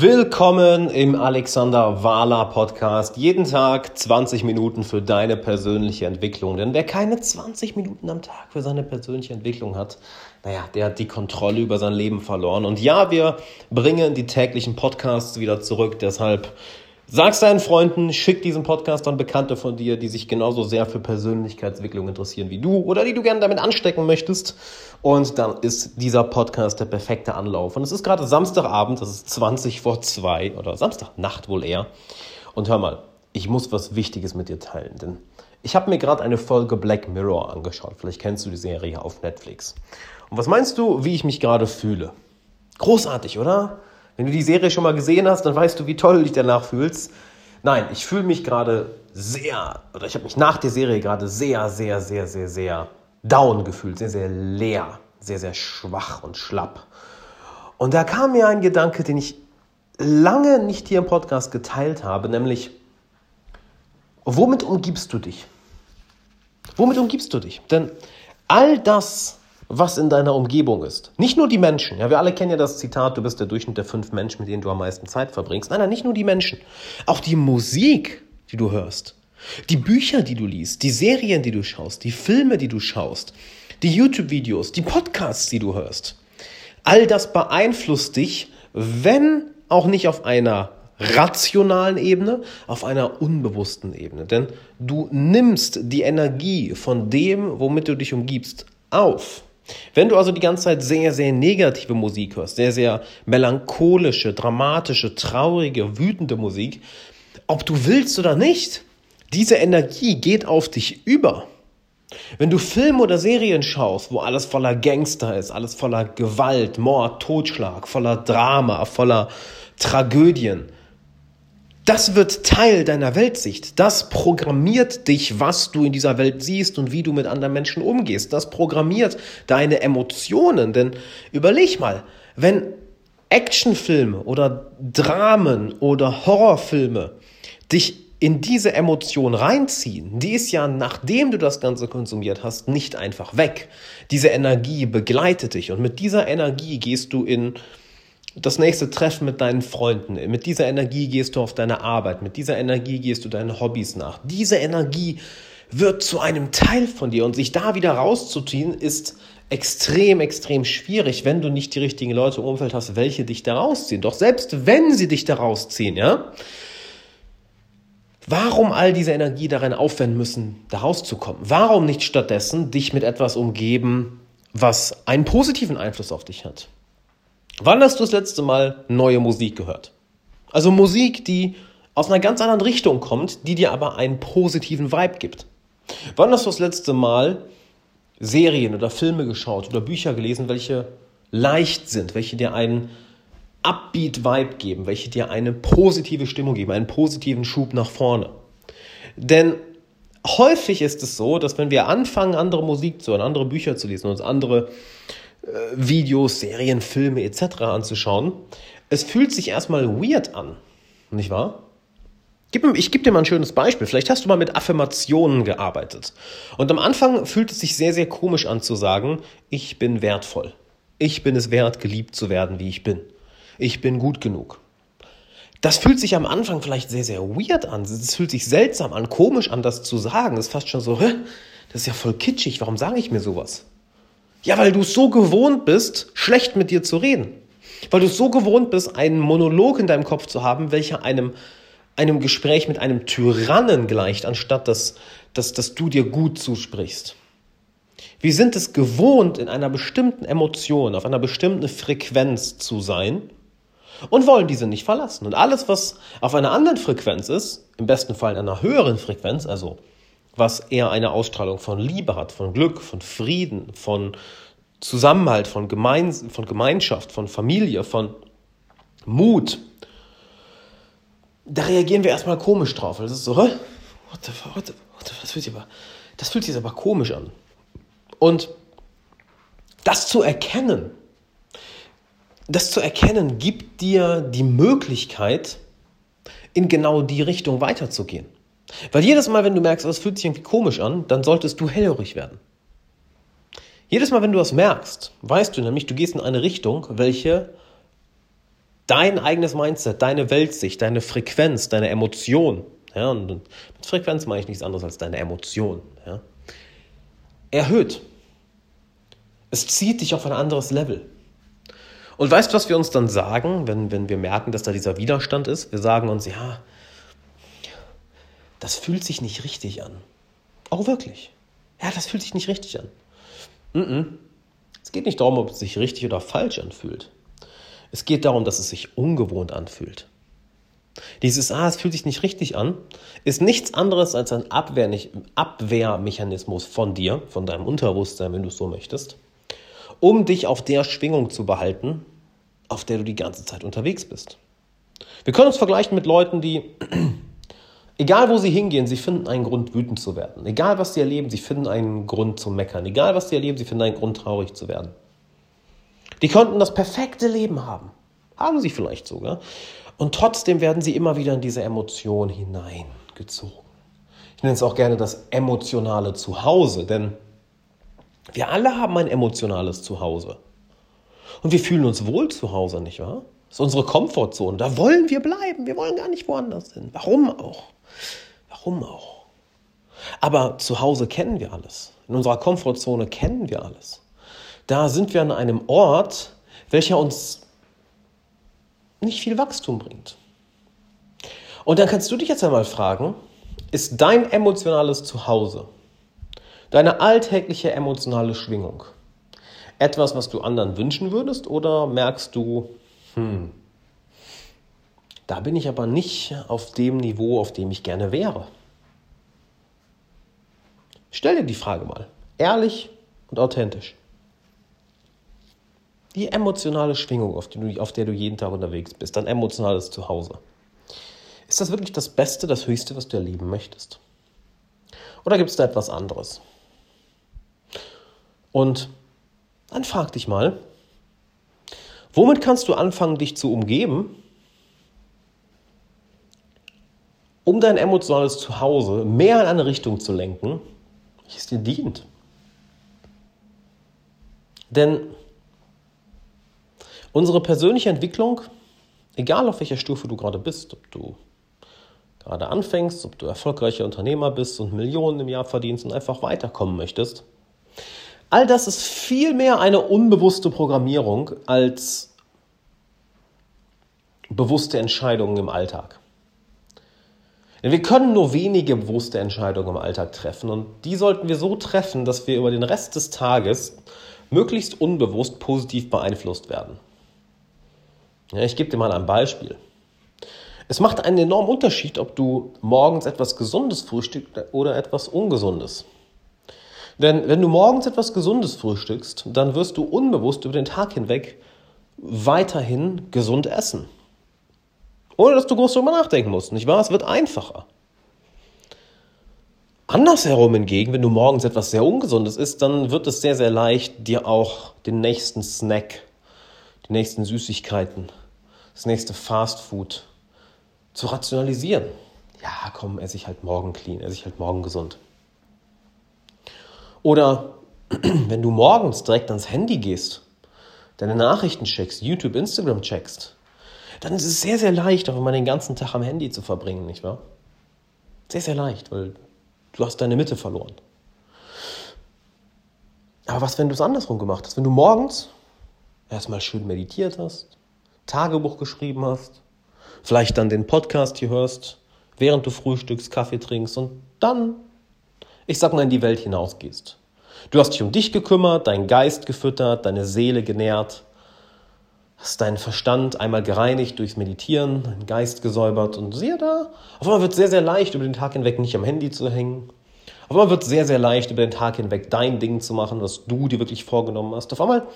Willkommen im Alexander Wahler Podcast. Jeden Tag 20 Minuten für deine persönliche Entwicklung. Denn wer keine 20 Minuten am Tag für seine persönliche Entwicklung hat, naja, der hat die Kontrolle über sein Leben verloren. Und ja, wir bringen die täglichen Podcasts wieder zurück. Deshalb Sag's deinen Freunden, schick diesen Podcast an Bekannte von dir, die sich genauso sehr für Persönlichkeitsentwicklung interessieren wie du oder die du gerne damit anstecken möchtest. Und dann ist dieser Podcast der perfekte Anlauf. Und es ist gerade Samstagabend, das ist 20 vor 2 oder Samstagnacht wohl eher. Und hör mal, ich muss was Wichtiges mit dir teilen, denn ich habe mir gerade eine Folge Black Mirror angeschaut. Vielleicht kennst du die Serie auf Netflix. Und was meinst du, wie ich mich gerade fühle? Großartig, oder? Wenn du die Serie schon mal gesehen hast, dann weißt du, wie toll du dich danach fühlst. Nein, ich fühle mich gerade sehr, oder ich habe mich nach der Serie gerade sehr, sehr, sehr, sehr, sehr down gefühlt, sehr, sehr leer, sehr, sehr schwach und schlapp. Und da kam mir ein Gedanke, den ich lange nicht hier im Podcast geteilt habe, nämlich, womit umgibst du dich? Womit umgibst du dich? Denn all das, was in deiner Umgebung ist. Nicht nur die Menschen. Ja, wir alle kennen ja das Zitat, du bist der Durchschnitt der fünf Menschen, mit denen du am meisten Zeit verbringst. Nein, nein, nicht nur die Menschen. Auch die Musik, die du hörst. Die Bücher, die du liest, die Serien, die du schaust, die Filme, die du schaust, die YouTube-Videos, die Podcasts, die du hörst. All das beeinflusst dich, wenn auch nicht auf einer rationalen Ebene, auf einer unbewussten Ebene. Denn du nimmst die Energie von dem, womit du dich umgibst, auf. Wenn du also die ganze Zeit sehr, sehr negative Musik hörst, sehr, sehr melancholische, dramatische, traurige, wütende Musik, ob du willst oder nicht, diese Energie geht auf dich über. Wenn du Filme oder Serien schaust, wo alles voller Gangster ist, alles voller Gewalt, Mord, Totschlag, voller Drama, voller Tragödien, das wird Teil deiner Weltsicht. Das programmiert dich, was du in dieser Welt siehst und wie du mit anderen Menschen umgehst. Das programmiert deine Emotionen. Denn überleg mal, wenn Actionfilme oder Dramen oder Horrorfilme dich in diese Emotion reinziehen, die ist ja, nachdem du das Ganze konsumiert hast, nicht einfach weg. Diese Energie begleitet dich und mit dieser Energie gehst du in das nächste Treffen mit deinen Freunden. Mit dieser Energie gehst du auf deine Arbeit. Mit dieser Energie gehst du deinen Hobbys nach. Diese Energie wird zu einem Teil von dir und sich da wieder rauszuziehen ist extrem, extrem schwierig, wenn du nicht die richtigen Leute im Umfeld hast, welche dich da rausziehen. Doch selbst wenn sie dich da rausziehen, ja, warum all diese Energie darin aufwenden müssen, da rauszukommen? Warum nicht stattdessen dich mit etwas umgeben, was einen positiven Einfluss auf dich hat? Wann hast du das letzte Mal neue Musik gehört? Also Musik, die aus einer ganz anderen Richtung kommt, die dir aber einen positiven Vibe gibt. Wann hast du das letzte Mal Serien oder Filme geschaut oder Bücher gelesen, welche leicht sind, welche dir einen Upbeat-Vibe geben, welche dir eine positive Stimmung geben, einen positiven Schub nach vorne? Denn häufig ist es so, dass wenn wir anfangen, andere Musik zu hören, andere Bücher zu lesen, uns andere Videos, Serien, Filme etc. anzuschauen. Es fühlt sich erstmal weird an, nicht wahr? Ich gebe dir mal ein schönes Beispiel. Vielleicht hast du mal mit Affirmationen gearbeitet. Und am Anfang fühlt es sich sehr, sehr komisch an zu sagen, ich bin wertvoll. Ich bin es wert, geliebt zu werden, wie ich bin. Ich bin gut genug. Das fühlt sich am Anfang vielleicht sehr, sehr weird an. Es fühlt sich seltsam an, komisch an, das zu sagen. Das ist fast schon so, das ist ja voll kitschig. Warum sage ich mir sowas? Ja, weil du so gewohnt bist, schlecht mit dir zu reden. Weil du so gewohnt bist, einen Monolog in deinem Kopf zu haben, welcher einem, einem Gespräch mit einem Tyrannen gleicht, anstatt dass, dass, dass du dir gut zusprichst. Wir sind es gewohnt, in einer bestimmten Emotion, auf einer bestimmten Frequenz zu sein und wollen diese nicht verlassen. Und alles, was auf einer anderen Frequenz ist, im besten Fall in einer höheren Frequenz, also was eher eine Ausstrahlung von Liebe hat, von Glück, von Frieden, von Zusammenhalt, von, Gemein von Gemeinschaft, von Familie, von Mut, da reagieren wir erstmal komisch drauf. Das ist so, what the, what the, what the, das, fühlt sich aber, das fühlt sich aber komisch an. Und das zu erkennen, das zu erkennen, gibt dir die Möglichkeit, in genau die Richtung weiterzugehen. Weil jedes Mal, wenn du merkst, es fühlt sich irgendwie komisch an, dann solltest du hellhörig werden. Jedes Mal, wenn du das merkst, weißt du nämlich, du gehst in eine Richtung, welche dein eigenes Mindset, deine Weltsicht, deine Frequenz, deine Emotion, ja, und mit Frequenz meine ich nichts anderes als deine Emotion, ja, erhöht. Es zieht dich auf ein anderes Level. Und weißt du, was wir uns dann sagen, wenn, wenn wir merken, dass da dieser Widerstand ist? Wir sagen uns, ja, das fühlt sich nicht richtig an. Auch wirklich. Ja, das fühlt sich nicht richtig an. Mm -mm. Es geht nicht darum, ob es sich richtig oder falsch anfühlt. Es geht darum, dass es sich ungewohnt anfühlt. Dieses Ah, es fühlt sich nicht richtig an, ist nichts anderes als ein Abwehr Abwehrmechanismus von dir, von deinem Unterbewusstsein, wenn du es so möchtest, um dich auf der Schwingung zu behalten, auf der du die ganze Zeit unterwegs bist. Wir können uns vergleichen mit Leuten, die, egal wo sie hingehen, sie finden einen Grund, wütend zu werden. Egal was sie erleben, sie finden einen Grund zu meckern. Egal was sie erleben, sie finden einen Grund, traurig zu werden. Die könnten das perfekte Leben haben. Haben sie vielleicht sogar. Und trotzdem werden sie immer wieder in diese Emotion hineingezogen. Ich nenne es auch gerne das emotionale Zuhause, denn wir alle haben ein emotionales Zuhause. Und wir fühlen uns wohl zu Hause, nicht wahr? Das ist unsere Komfortzone. Da wollen wir bleiben. Wir wollen gar nicht woanders hin. Warum auch? Warum auch? Aber zu Hause kennen wir alles. In unserer Komfortzone kennen wir alles. Da sind wir an einem Ort, welcher uns nicht viel Wachstum bringt. Und dann kannst du dich jetzt einmal fragen, ist dein emotionales Zuhause, deine alltägliche emotionale Schwingung etwas, was du anderen wünschen würdest oder merkst du, hm, da bin ich aber nicht auf dem Niveau, auf dem ich gerne wäre? Stell dir die Frage mal, ehrlich und authentisch. Die emotionale Schwingung, auf, du, auf der du jeden Tag unterwegs bist, dein emotionales Zuhause. Ist das wirklich das Beste, das Höchste, was du erleben möchtest? Oder gibt es da etwas anderes? Und dann frag dich mal, womit kannst du anfangen, dich zu umgeben, um dein emotionales Zuhause mehr in eine Richtung zu lenken, die es dir dient? Denn Unsere persönliche Entwicklung, egal auf welcher Stufe du gerade bist, ob du gerade anfängst, ob du erfolgreicher Unternehmer bist und Millionen im Jahr verdienst und einfach weiterkommen möchtest, all das ist viel mehr eine unbewusste Programmierung als bewusste Entscheidungen im Alltag. Denn wir können nur wenige bewusste Entscheidungen im Alltag treffen und die sollten wir so treffen, dass wir über den Rest des Tages möglichst unbewusst positiv beeinflusst werden. Ja, ich gebe dir mal ein Beispiel. Es macht einen enormen Unterschied, ob du morgens etwas Gesundes frühstückst oder etwas Ungesundes. Denn wenn du morgens etwas Gesundes frühstückst, dann wirst du unbewusst über den Tag hinweg weiterhin gesund essen. Ohne dass du groß darüber nachdenken musst, nicht wahr? Es wird einfacher. Andersherum hingegen, wenn du morgens etwas sehr Ungesundes isst, dann wird es sehr, sehr leicht, dir auch den nächsten Snack die nächsten Süßigkeiten, das nächste Fastfood zu rationalisieren. Ja, komm, esse ich halt morgen clean, esse ich halt morgen gesund. Oder wenn du morgens direkt ans Handy gehst, deine Nachrichten checkst, YouTube, Instagram checkst, dann ist es sehr, sehr leicht, auch immer den ganzen Tag am Handy zu verbringen, nicht wahr? Sehr, sehr leicht, weil du hast deine Mitte verloren. Aber was, wenn du es andersrum gemacht hast? Wenn du morgens erstmal schön meditiert hast, Tagebuch geschrieben hast, vielleicht dann den Podcast hier hörst, während du frühstückst, Kaffee trinkst und dann, ich sag mal, in die Welt hinausgehst. Du hast dich um dich gekümmert, deinen Geist gefüttert, deine Seele genährt, hast deinen Verstand einmal gereinigt durchs Meditieren, deinen Geist gesäubert und siehe da, auf einmal wird es sehr, sehr leicht, über den Tag hinweg nicht am Handy zu hängen. Auf einmal wird es sehr, sehr leicht, über den Tag hinweg dein Ding zu machen, was du dir wirklich vorgenommen hast. Auf einmal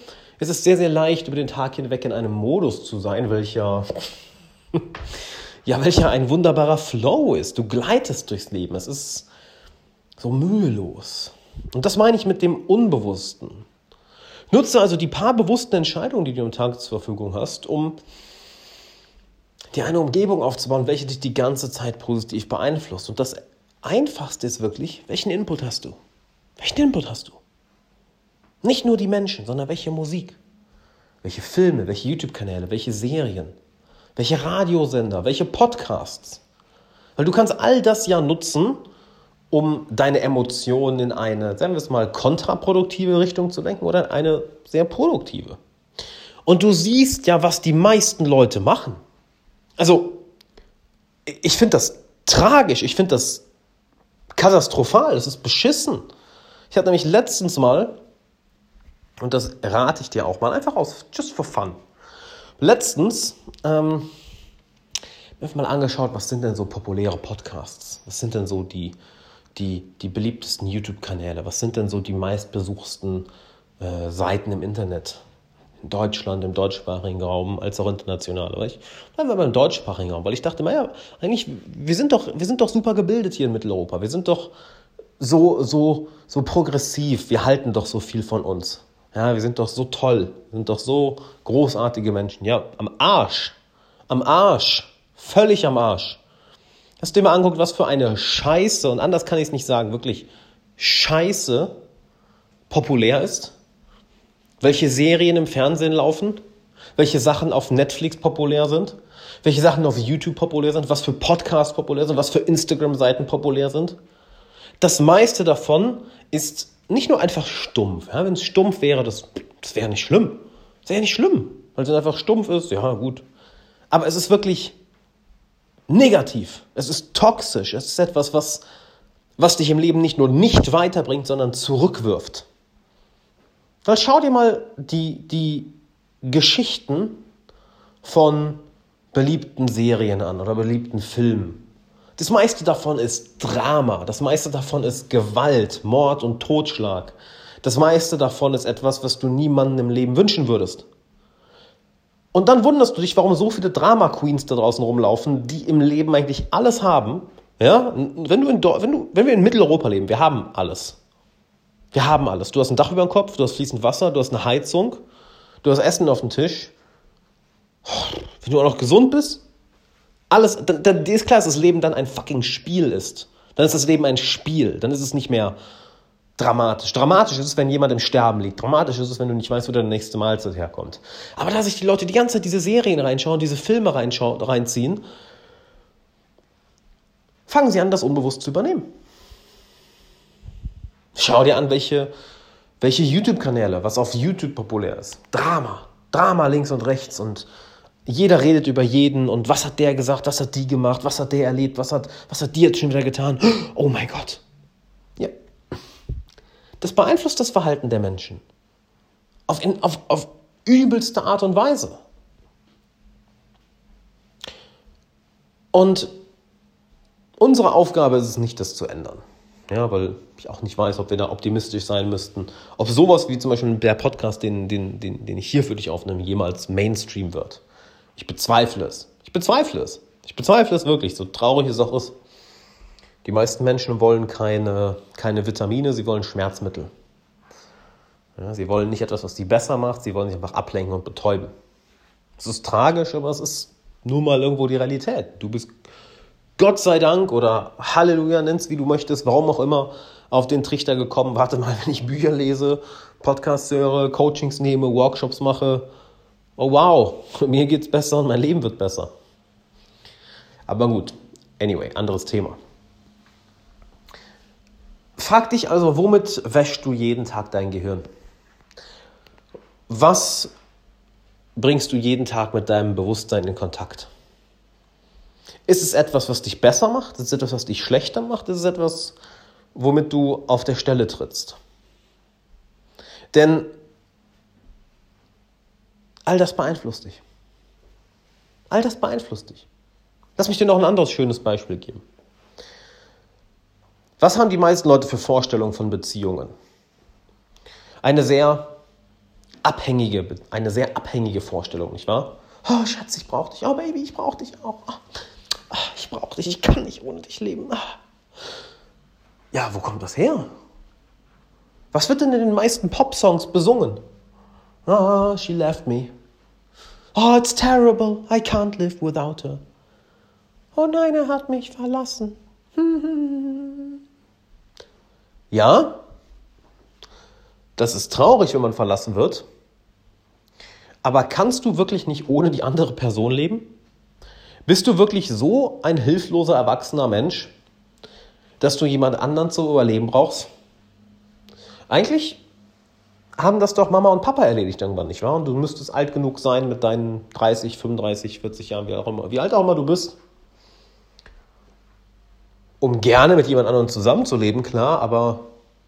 es ist sehr, sehr leicht, über den Tag hinweg in einem Modus zu sein, welcher, ja, welcher ein wunderbarer Flow ist. Du gleitest durchs Leben. Es ist so mühelos. Und das meine ich mit dem Unbewussten. Nutze also die paar bewussten Entscheidungen, die du am Tag zur Verfügung hast, um dir eine Umgebung aufzubauen, welche dich die ganze Zeit positiv beeinflusst. Und das Einfachste ist wirklich, welchen Input hast du? Welchen Input hast du? Nicht nur die Menschen, sondern welche Musik, welche Filme, welche YouTube-Kanäle, welche Serien, welche Radiosender, welche Podcasts. Weil du kannst all das ja nutzen, um deine Emotionen in eine, sagen wir es mal, kontraproduktive Richtung zu lenken oder in eine sehr produktive. Und du siehst ja, was die meisten Leute machen. Also, ich finde das tragisch, ich finde das katastrophal, das ist beschissen. Ich hatte nämlich letztens mal, und das rate ich dir auch mal, einfach aus, just for fun. Letztens ähm, mir mal angeschaut, was sind denn so populäre Podcasts? Was sind denn so die, die, die beliebtesten YouTube-Kanäle? Was sind denn so die meistbesuchten äh, Seiten im Internet? In Deutschland, im deutschsprachigen Raum, als auch international. Aber ich bleiben wir mal im deutschsprachigen Raum, weil ich dachte, naja, eigentlich, wir sind, doch, wir sind doch super gebildet hier in Mitteleuropa. Wir sind doch so, so, so progressiv. Wir halten doch so viel von uns. Ja, wir sind doch so toll. Wir sind doch so großartige Menschen. Ja, am Arsch. Am Arsch. Völlig am Arsch. Hast du dir mal anguckt, was für eine Scheiße, und anders kann ich es nicht sagen, wirklich Scheiße populär ist? Welche Serien im Fernsehen laufen? Welche Sachen auf Netflix populär sind? Welche Sachen auf YouTube populär sind? Was für Podcasts populär sind? Was für Instagram-Seiten populär sind? Das meiste davon ist nicht nur einfach stumpf. Ja, Wenn es stumpf wäre, das, das wäre nicht schlimm. Das wäre nicht schlimm. Weil es einfach stumpf ist, ja gut. Aber es ist wirklich negativ. Es ist toxisch. Es ist etwas, was, was dich im Leben nicht nur nicht weiterbringt, sondern zurückwirft. Weil schau dir mal die, die Geschichten von beliebten Serien an oder beliebten Filmen. Das meiste davon ist Drama, das meiste davon ist Gewalt, Mord und Totschlag. Das meiste davon ist etwas, was du niemandem im Leben wünschen würdest. Und dann wunderst du dich, warum so viele Drama Queens da draußen rumlaufen, die im Leben eigentlich alles haben. Ja, wenn du in, wenn du, wenn wir in Mitteleuropa leben, wir haben alles. Wir haben alles. Du hast ein Dach über dem Kopf, du hast fließend Wasser, du hast eine Heizung, du hast Essen auf dem Tisch. Wenn du auch noch gesund bist, alles, dann, dann ist klar, dass das Leben dann ein fucking Spiel ist. Dann ist das Leben ein Spiel. Dann ist es nicht mehr dramatisch. Dramatisch ist es, wenn jemand im Sterben liegt. Dramatisch ist es, wenn du nicht weißt, wo der nächste Mahlzeit herkommt. Aber da sich die Leute die ganze Zeit diese Serien reinschauen, diese Filme reinziehen, fangen sie an, das unbewusst zu übernehmen. Schau dir an, welche, welche YouTube-Kanäle, was auf YouTube populär ist. Drama. Drama links und rechts und jeder redet über jeden und was hat der gesagt, was hat die gemacht, was hat der erlebt, was hat, was hat die jetzt schon wieder getan. Oh mein Gott. Das beeinflusst das Verhalten der Menschen. Auf, in, auf, auf übelste Art und Weise. Und unsere Aufgabe ist es nicht, das zu ändern. Ja, weil ich auch nicht weiß, ob wir da optimistisch sein müssten. Ob sowas wie zum Beispiel der Podcast, den, den, den, den ich hier für dich aufnehme, jemals Mainstream wird. Ich bezweifle es. Ich bezweifle es. Ich bezweifle es wirklich, so traurig es auch ist. Die meisten Menschen wollen keine, keine Vitamine, sie wollen Schmerzmittel. Ja, sie wollen nicht etwas, was sie besser macht, sie wollen sich einfach ablenken und betäuben. Es ist tragisch, aber es ist nun mal irgendwo die Realität. Du bist Gott sei Dank oder Halleluja, nennst wie du möchtest, warum auch immer, auf den Trichter gekommen. Warte mal, wenn ich Bücher lese, Podcasts höre, Coachings nehme, Workshops mache, oh wow, mir geht's besser und mein Leben wird besser. Aber gut, anyway, anderes Thema. Frag dich also, womit wäschst du jeden Tag dein Gehirn? Was bringst du jeden Tag mit deinem Bewusstsein in Kontakt? Ist es etwas, was dich besser macht? Ist es etwas, was dich schlechter macht? Ist es etwas, womit du auf der Stelle trittst? Denn All das beeinflusst dich. All das beeinflusst dich. Lass mich dir noch ein anderes schönes Beispiel geben. Was haben die meisten Leute für Vorstellungen von Beziehungen? Eine sehr abhängige, eine sehr abhängige Vorstellung, nicht wahr? Oh, Schatz, ich brauche dich. Oh, Baby, ich brauche dich auch. Oh, ich brauche dich. Ich kann nicht ohne dich leben. Ja, wo kommt das her? Was wird denn in den meisten Pop-Songs besungen? Oh, she left me. Oh, it's terrible. I can't live without her. Oh nein, er hat mich verlassen. Ja, das ist traurig, wenn man verlassen wird. Aber kannst du wirklich nicht ohne die andere Person leben? Bist du wirklich so ein hilfloser, erwachsener Mensch, dass du jemand anderen zu überleben brauchst? Eigentlich haben das doch Mama und Papa erledigt irgendwann, nicht wahr? Und du müsstest alt genug sein mit deinen 30, 35, 40 Jahren, wie, auch immer, wie alt auch immer du bist, um gerne mit jemand anderem zusammenzuleben, klar, aber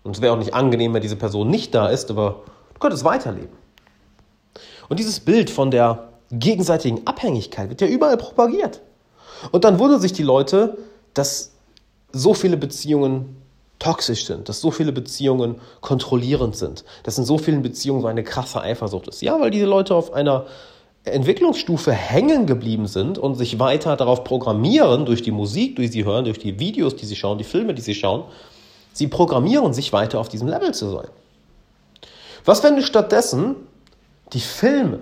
und es wäre auch nicht angenehm, wenn diese Person nicht da ist, aber du könntest weiterleben. Und dieses Bild von der gegenseitigen Abhängigkeit wird ja überall propagiert. Und dann wundern sich die Leute, dass so viele Beziehungen toxisch sind, dass so viele Beziehungen kontrollierend sind, dass in so vielen Beziehungen so eine krasse Eifersucht ist. Ja, weil diese Leute auf einer Entwicklungsstufe hängen geblieben sind und sich weiter darauf programmieren, durch die Musik, die sie hören, durch die Videos, die sie schauen, die Filme, die sie schauen, sie programmieren sich weiter auf diesem Level zu sein. Was, wenn du stattdessen die Filme,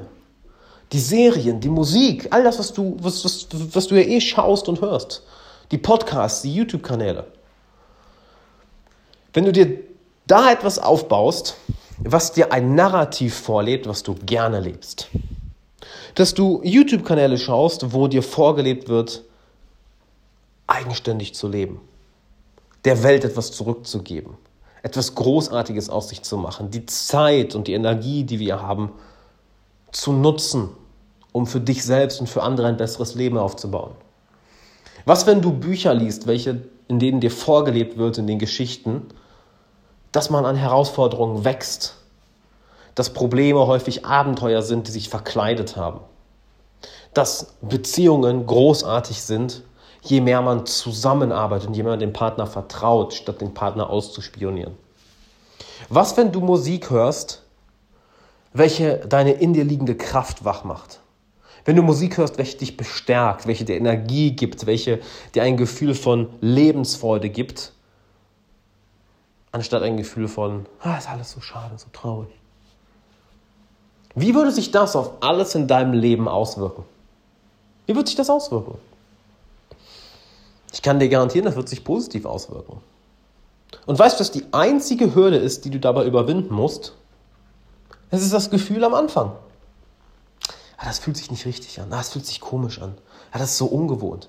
die Serien, die Musik, all das, was du, was, was, was du ja eh schaust und hörst, die Podcasts, die YouTube-Kanäle, wenn du dir da etwas aufbaust, was dir ein Narrativ vorlebt, was du gerne lebst, dass du YouTube-Kanäle schaust, wo dir vorgelebt wird, eigenständig zu leben, der Welt etwas zurückzugeben, etwas Großartiges aus sich zu machen, die Zeit und die Energie, die wir haben, zu nutzen, um für dich selbst und für andere ein besseres Leben aufzubauen. Was, wenn du Bücher liest, welche, in denen dir vorgelebt wird in den Geschichten, dass man an Herausforderungen wächst, dass Probleme häufig Abenteuer sind, die sich verkleidet haben, dass Beziehungen großartig sind, je mehr man zusammenarbeitet und je mehr man dem Partner vertraut, statt den Partner auszuspionieren. Was, wenn du Musik hörst, welche deine in dir liegende Kraft wach macht? Wenn du Musik hörst, welche dich bestärkt, welche dir Energie gibt, welche dir ein Gefühl von Lebensfreude gibt, anstatt ein Gefühl von, ah, ist alles so schade, so traurig. Wie würde sich das auf alles in deinem Leben auswirken? Wie wird sich das auswirken? Ich kann dir garantieren, das wird sich positiv auswirken. Und weißt du, was die einzige Hürde ist, die du dabei überwinden musst? Es ist das Gefühl am Anfang. Ah, das fühlt sich nicht richtig an. Ah, das fühlt sich komisch an. Ah, das ist so ungewohnt.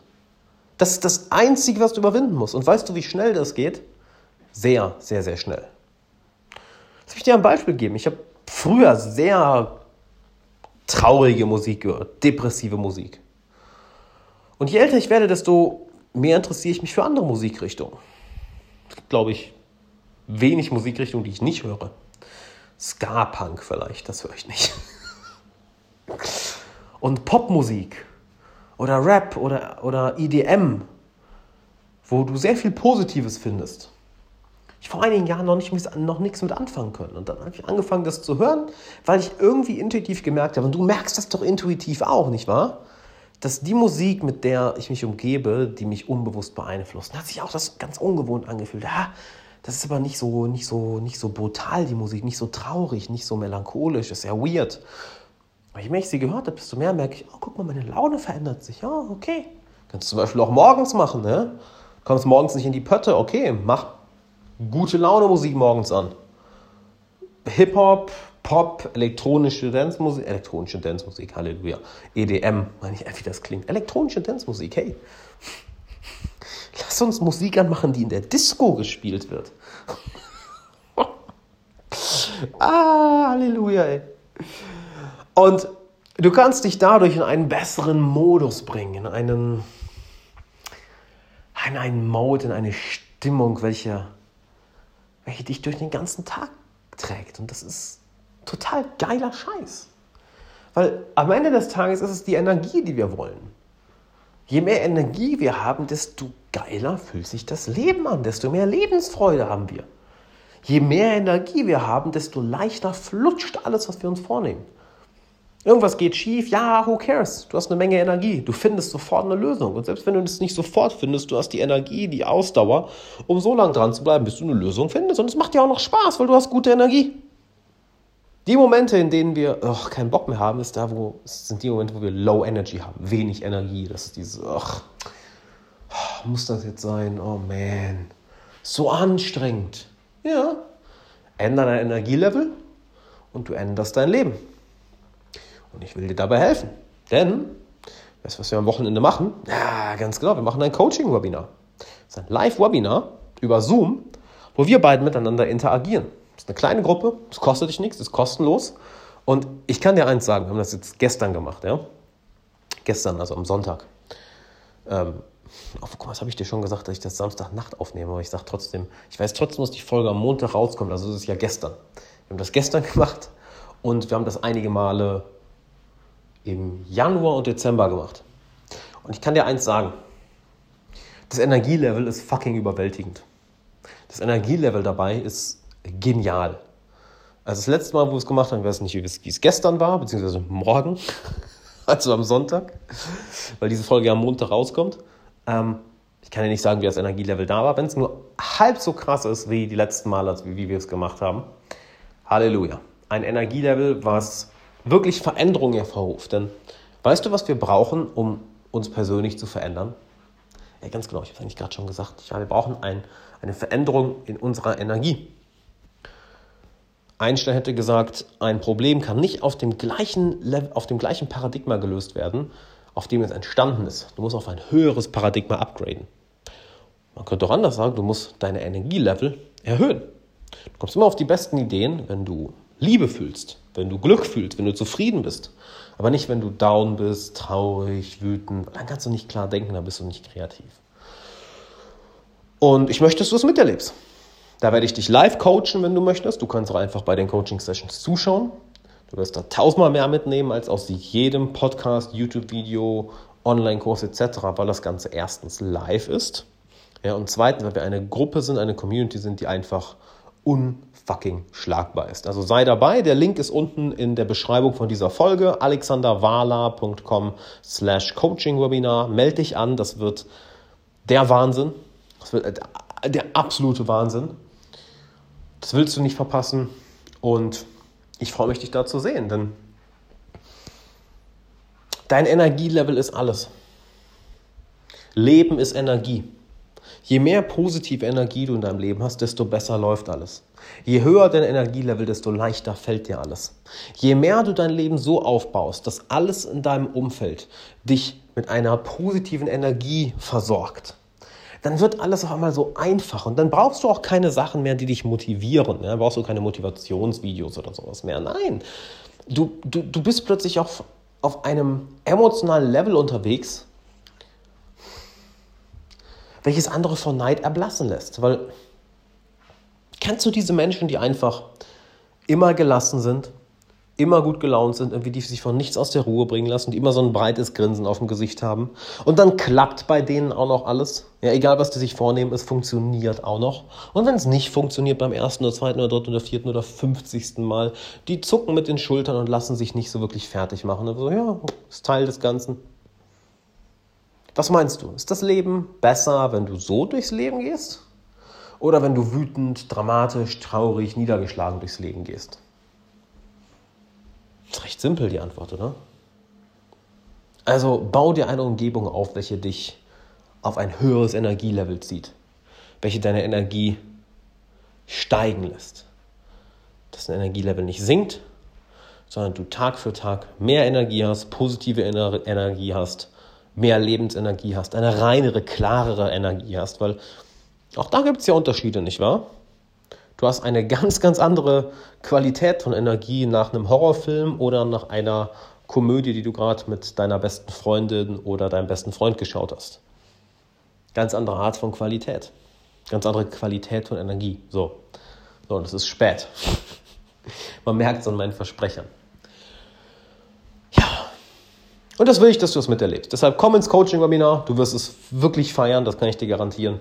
Das ist das Einzige, was du überwinden musst. Und weißt du, wie schnell das geht? Sehr, sehr, sehr schnell. Lass mich dir ein Beispiel geben. Ich habe früher sehr traurige Musik gehört, depressive Musik. Und je älter ich werde, desto mehr interessiere ich mich für andere Musikrichtungen. Glaube ich, wenig Musikrichtungen, die ich nicht höre. Ska-Punk vielleicht, das höre ich nicht. Und Popmusik oder Rap oder, oder EDM, wo du sehr viel Positives findest ich vor einigen Jahren noch, nicht, noch nichts mit anfangen können. Und dann habe ich angefangen, das zu hören, weil ich irgendwie intuitiv gemerkt habe, und du merkst das doch intuitiv auch, nicht wahr? Dass die Musik, mit der ich mich umgebe, die mich unbewusst beeinflusst, hat sich auch das ganz ungewohnt angefühlt. Ja, das ist aber nicht so, nicht so, nicht so brutal, die Musik, nicht so traurig, nicht so melancholisch, ist ja weird. Aber je mehr ich sie gehört habe, desto mehr merke ich, oh, guck mal, meine Laune verändert sich. Ja, okay. Kannst du zum Beispiel auch morgens machen, ne? Kommst morgens nicht in die Pötte, okay, mach gute Laune Musik morgens an. Hip-Hop, Pop, elektronische Dancemusik, elektronische Dancemusik, Halleluja. EDM, meine ich, wie das klingt. Elektronische Dancemusik, hey. Lass uns Musik anmachen, die in der Disco gespielt wird. ah, Halleluja, ey. Und du kannst dich dadurch in einen besseren Modus bringen, in einen, in einen Mode, in eine Stimmung, welche welche dich durch den ganzen Tag trägt. Und das ist total geiler Scheiß. Weil am Ende des Tages ist es die Energie, die wir wollen. Je mehr Energie wir haben, desto geiler fühlt sich das Leben an, desto mehr Lebensfreude haben wir. Je mehr Energie wir haben, desto leichter flutscht alles, was wir uns vornehmen. Irgendwas geht schief, ja, who cares? Du hast eine Menge Energie, du findest sofort eine Lösung. Und selbst wenn du es nicht sofort findest, du hast die Energie, die Ausdauer, um so lange dran zu bleiben, bis du eine Lösung findest. Und es macht dir auch noch Spaß, weil du hast gute Energie. Die Momente, in denen wir oh, keinen Bock mehr haben, ist da, wo, sind die Momente, wo wir Low Energy haben, wenig Energie. Das ist dieses, ach, muss das jetzt sein? Oh man, so anstrengend. Ja, ändere dein Energielevel und du änderst dein Leben. Und ich will dir dabei helfen. Denn Weißt du, was wir am Wochenende machen? Ja, ganz genau, wir machen ein Coaching-Webinar. Das ist ein Live-Webinar über Zoom, wo wir beiden miteinander interagieren. Das ist eine kleine Gruppe, es kostet dich nichts, ist kostenlos. Und ich kann dir eins sagen, wir haben das jetzt gestern gemacht, ja? Gestern, also am Sonntag. Ähm, oh, guck mal, was habe ich dir schon gesagt, dass ich das Samstagnacht aufnehme, aber ich sage trotzdem, ich weiß trotzdem, dass die Folge am Montag rauskommt, also das ist ja gestern. Wir haben das gestern gemacht und wir haben das einige Male im Januar und Dezember gemacht. Und ich kann dir eins sagen, das Energielevel ist fucking überwältigend. Das Energielevel dabei ist genial. Also das letzte Mal, wo wir es gemacht haben, ich weiß nicht, wie es, gestern war, beziehungsweise morgen, also am Sonntag, weil diese Folge ja am Montag rauskommt. Ähm, ich kann ja nicht sagen, wie das Energielevel da war, wenn es nur halb so krass ist wie die letzten Male, wie wir es gemacht haben. Halleluja. Ein Energielevel, was wirklich Veränderungen hervorruft. Denn weißt du, was wir brauchen, um uns persönlich zu verändern? Ja, ganz genau, ich habe es eigentlich gerade schon gesagt. Ja, wir brauchen ein, eine Veränderung in unserer Energie. Einstein hätte gesagt, ein Problem kann nicht auf dem gleichen, Level, auf dem gleichen Paradigma gelöst werden, auf dem es entstanden ist. Du musst auf ein höheres Paradigma upgraden. Man könnte auch anders sagen, du musst deine Energielevel erhöhen. Du kommst immer auf die besten Ideen, wenn du Liebe fühlst, wenn du Glück fühlst, wenn du zufrieden bist. Aber nicht, wenn du down bist, traurig, wütend. Dann kannst du nicht klar denken, dann bist du nicht kreativ. Und ich möchte, dass du es miterlebst. Da werde ich dich live coachen, wenn du möchtest. Du kannst auch einfach bei den Coaching-Sessions zuschauen. Du wirst da tausendmal mehr mitnehmen als aus jedem Podcast, YouTube-Video, Online-Kurs etc., weil das Ganze erstens live ist. Ja, und zweitens, weil wir eine Gruppe sind, eine Community sind, die einfach unfucking schlagbar ist. Also sei dabei. Der Link ist unten in der Beschreibung von dieser Folge. alexanderwala.com slash coaching-webinar. Meld dich an. Das wird der Wahnsinn. Das wird der absolute Wahnsinn. Das willst du nicht verpassen und ich freue mich, dich da zu sehen, denn dein Energielevel ist alles. Leben ist Energie. Je mehr positive Energie du in deinem Leben hast, desto besser läuft alles. Je höher dein Energielevel, desto leichter fällt dir alles. Je mehr du dein Leben so aufbaust, dass alles in deinem Umfeld dich mit einer positiven Energie versorgt, dann wird alles auf einmal so einfach und dann brauchst du auch keine Sachen mehr, die dich motivieren. Ja? brauchst du keine Motivationsvideos oder sowas mehr. Nein, du, du, du bist plötzlich auf, auf einem emotionalen Level unterwegs, welches andere vor Neid erblassen lässt. Weil kennst du diese Menschen, die einfach immer gelassen sind, immer gut gelaunt sind, irgendwie die sich von nichts aus der Ruhe bringen lassen, die immer so ein breites Grinsen auf dem Gesicht haben. Und dann klappt bei denen auch noch alles. Ja, egal was die sich vornehmen, es funktioniert auch noch. Und wenn es nicht funktioniert beim ersten oder zweiten oder dritten oder vierten oder fünfzigsten Mal, die zucken mit den Schultern und lassen sich nicht so wirklich fertig machen. Und so, ja, ist Teil des Ganzen. Was meinst du? Ist das Leben besser, wenn du so durchs Leben gehst? Oder wenn du wütend, dramatisch, traurig, niedergeschlagen durchs Leben gehst? Ist recht simpel die Antwort, oder? Also bau dir eine Umgebung auf, welche dich auf ein höheres Energielevel zieht, welche deine Energie steigen lässt. Dass dein Energielevel nicht sinkt, sondern du Tag für Tag mehr Energie hast, positive Energie hast, mehr Lebensenergie hast, eine reinere, klarere Energie hast, weil auch da gibt es ja Unterschiede, nicht wahr? Du hast eine ganz, ganz andere Qualität von Energie nach einem Horrorfilm oder nach einer Komödie, die du gerade mit deiner besten Freundin oder deinem besten Freund geschaut hast. Ganz andere Art von Qualität. Ganz andere Qualität von Energie. So. So, und es ist spät. Man merkt es an meinen Versprechern. Und das will ich, dass du es miterlebst. Deshalb komm ins Coaching-Webinar. Du wirst es wirklich feiern, das kann ich dir garantieren.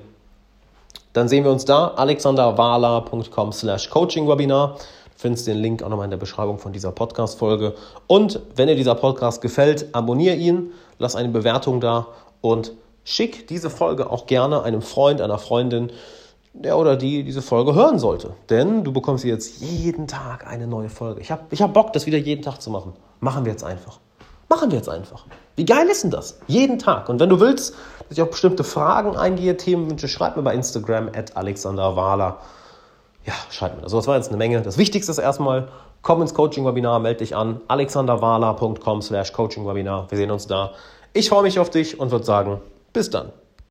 Dann sehen wir uns da, alexanderwala.com slash coaching-webinar. Du findest den Link auch nochmal in der Beschreibung von dieser Podcast-Folge. Und wenn dir dieser Podcast gefällt, abonniere ihn, lass eine Bewertung da und schick diese Folge auch gerne einem Freund, einer Freundin, der oder die diese Folge hören sollte. Denn du bekommst jetzt jeden Tag eine neue Folge. Ich habe ich hab Bock, das wieder jeden Tag zu machen. Machen wir jetzt einfach. Machen wir jetzt einfach. Wie geil ist denn das? Jeden Tag. Und wenn du willst, dass ich auf bestimmte Fragen eingehe, Themenwünsche, schreib mir bei Instagram at alexanderwahler. Ja, schreib mir das. So, das war jetzt eine Menge. Das Wichtigste ist erstmal, komm ins Coaching-Webinar, melde dich an. alexanderwahler.com slash Coaching-Webinar. Wir sehen uns da. Ich freue mich auf dich und würde sagen, bis dann.